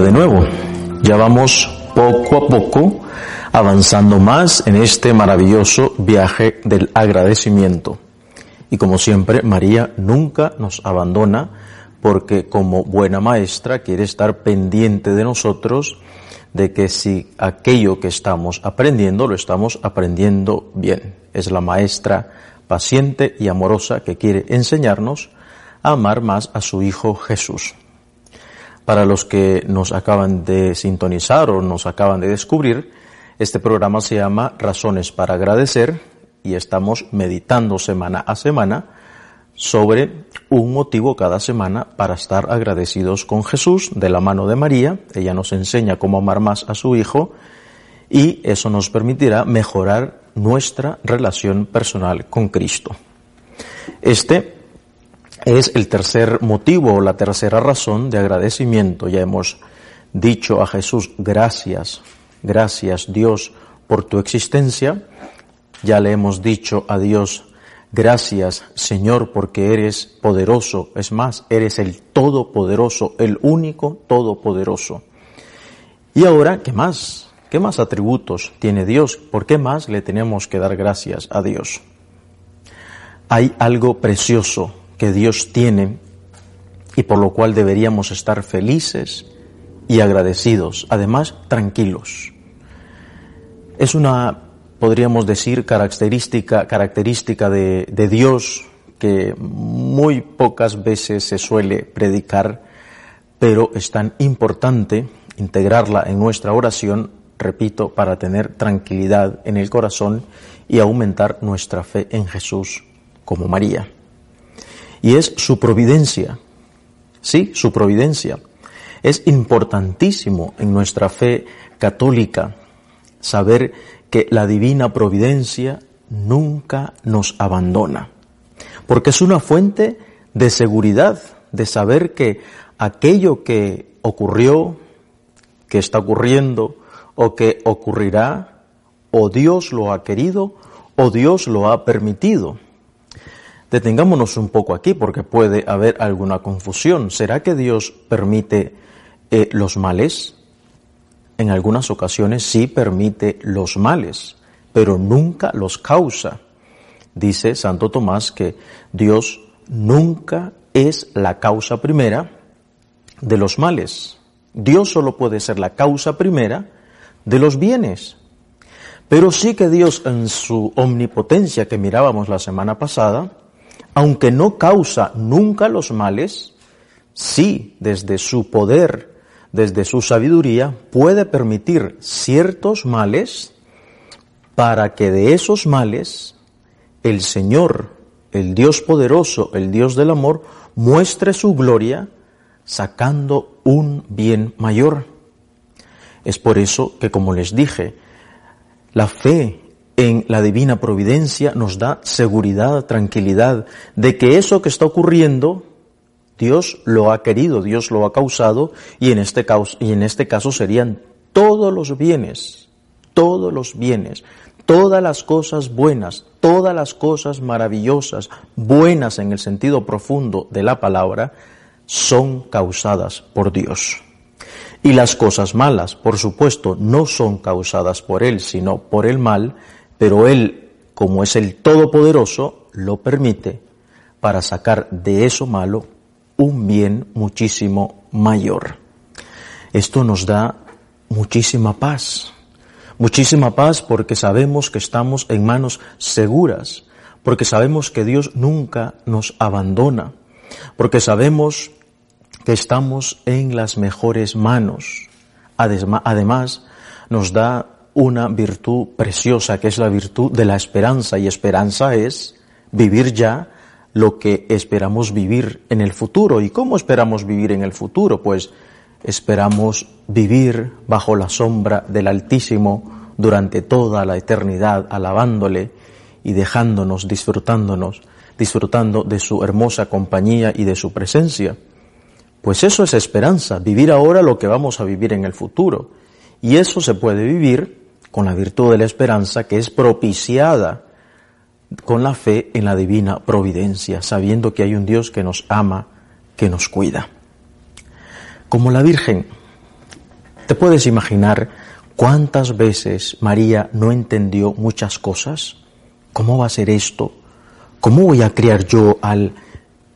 De nuevo. Ya vamos poco a poco avanzando más en este maravilloso viaje del agradecimiento. Y como siempre, María nunca nos abandona porque como buena maestra quiere estar pendiente de nosotros de que si aquello que estamos aprendiendo lo estamos aprendiendo bien. Es la maestra paciente y amorosa que quiere enseñarnos a amar más a su Hijo Jesús. Para los que nos acaban de sintonizar o nos acaban de descubrir, este programa se llama Razones para agradecer y estamos meditando semana a semana sobre un motivo cada semana para estar agradecidos con Jesús de la mano de María. Ella nos enseña cómo amar más a su Hijo y eso nos permitirá mejorar nuestra relación personal con Cristo. Este es el tercer motivo o la tercera razón de agradecimiento. Ya hemos dicho a Jesús, gracias, gracias Dios por tu existencia. Ya le hemos dicho a Dios, gracias Señor porque eres poderoso. Es más, eres el todopoderoso, el único todopoderoso. Y ahora, ¿qué más? ¿Qué más atributos tiene Dios? ¿Por qué más le tenemos que dar gracias a Dios? Hay algo precioso que Dios tiene y por lo cual deberíamos estar felices y agradecidos, además tranquilos. Es una, podríamos decir, característica, característica de, de Dios que muy pocas veces se suele predicar, pero es tan importante integrarla en nuestra oración, repito, para tener tranquilidad en el corazón y aumentar nuestra fe en Jesús como María y es su providencia. Sí, su providencia. Es importantísimo en nuestra fe católica saber que la divina providencia nunca nos abandona, porque es una fuente de seguridad, de saber que aquello que ocurrió, que está ocurriendo o que ocurrirá, o Dios lo ha querido o Dios lo ha permitido. Detengámonos un poco aquí porque puede haber alguna confusión. ¿Será que Dios permite eh, los males? En algunas ocasiones sí permite los males, pero nunca los causa. Dice Santo Tomás que Dios nunca es la causa primera de los males. Dios solo puede ser la causa primera de los bienes. Pero sí que Dios en su omnipotencia que mirábamos la semana pasada, aunque no causa nunca los males, sí desde su poder, desde su sabiduría, puede permitir ciertos males para que de esos males el Señor, el Dios poderoso, el Dios del amor, muestre su gloria sacando un bien mayor. Es por eso que, como les dije, la fe en la divina providencia nos da seguridad, tranquilidad de que eso que está ocurriendo, Dios lo ha querido, Dios lo ha causado y en este caso, y en este caso serían todos los bienes, todos los bienes, todas las cosas buenas, todas las cosas maravillosas, buenas en el sentido profundo de la palabra, son causadas por Dios. Y las cosas malas, por supuesto, no son causadas por Él, sino por el mal, pero Él, como es el Todopoderoso, lo permite para sacar de eso malo un bien muchísimo mayor. Esto nos da muchísima paz, muchísima paz porque sabemos que estamos en manos seguras, porque sabemos que Dios nunca nos abandona, porque sabemos que estamos en las mejores manos. Además, nos da una virtud preciosa que es la virtud de la esperanza y esperanza es vivir ya lo que esperamos vivir en el futuro. ¿Y cómo esperamos vivir en el futuro? Pues esperamos vivir bajo la sombra del Altísimo durante toda la eternidad, alabándole y dejándonos, disfrutándonos, disfrutando de su hermosa compañía y de su presencia. Pues eso es esperanza, vivir ahora lo que vamos a vivir en el futuro. Y eso se puede vivir con la virtud de la esperanza que es propiciada con la fe en la divina providencia, sabiendo que hay un Dios que nos ama, que nos cuida. Como la Virgen, ¿Te puedes imaginar cuántas veces María no entendió muchas cosas? ¿Cómo va a ser esto? ¿Cómo voy a criar yo al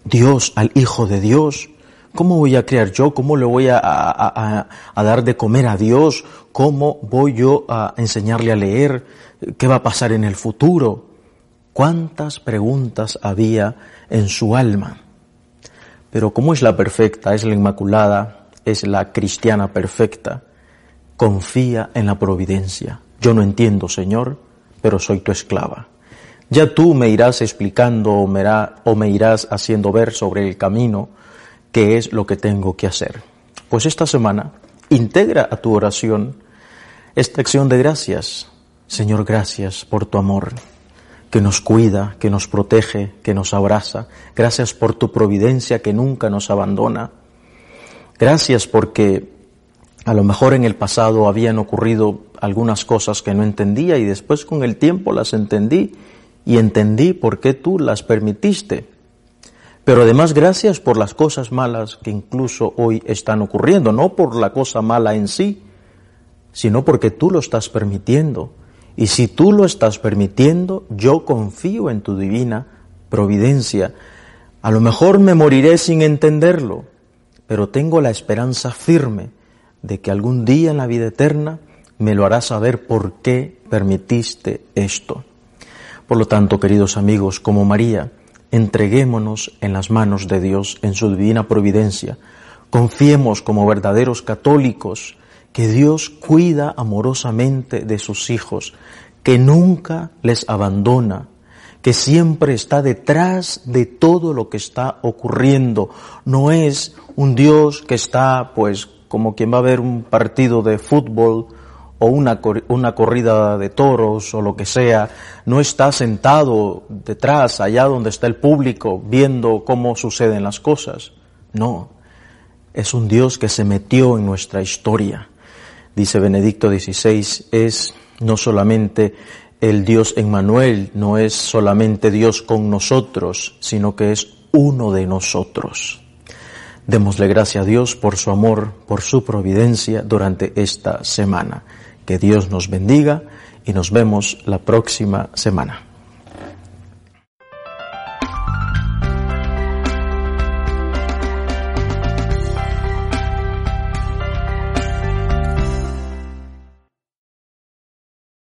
Dios, al Hijo de Dios? ¿Cómo voy a criar yo? ¿Cómo le voy a, a, dar de comer a Dios? ¿Cómo voy yo a enseñarle a leer? ¿Qué va a pasar en el futuro? ¿Cuántas preguntas había en su alma? Pero como es la perfecta, es la inmaculada, es la cristiana perfecta, confía en la providencia. Yo no entiendo, Señor, pero soy tu esclava. Ya tú me irás explicando o me irás haciendo ver sobre el camino qué es lo que tengo que hacer. Pues esta semana integra a tu oración esta acción de gracias. Señor, gracias por tu amor que nos cuida, que nos protege, que nos abraza. Gracias por tu providencia que nunca nos abandona. Gracias porque a lo mejor en el pasado habían ocurrido algunas cosas que no entendía y después con el tiempo las entendí y entendí por qué tú las permitiste. Pero además gracias por las cosas malas que incluso hoy están ocurriendo, no por la cosa mala en sí, sino porque tú lo estás permitiendo y si tú lo estás permitiendo, yo confío en tu divina providencia. A lo mejor me moriré sin entenderlo, pero tengo la esperanza firme de que algún día en la vida eterna me lo harás saber por qué permitiste esto. Por lo tanto, queridos amigos, como María, entreguémonos en las manos de Dios, en su divina providencia. Confiemos como verdaderos católicos que Dios cuida amorosamente de sus hijos, que nunca les abandona, que siempre está detrás de todo lo que está ocurriendo. No es un Dios que está, pues, como quien va a ver un partido de fútbol o una, una corrida de toros o lo que sea, no está sentado detrás, allá donde está el público, viendo cómo suceden las cosas. No, es un Dios que se metió en nuestra historia dice Benedicto XVI, es no solamente el Dios en Manuel, no es solamente Dios con nosotros, sino que es uno de nosotros. Démosle gracias a Dios por su amor, por su providencia durante esta semana. Que Dios nos bendiga y nos vemos la próxima semana.